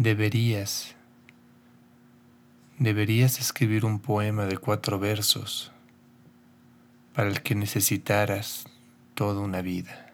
Deberías, deberías escribir un poema de cuatro versos para el que necesitaras toda una vida.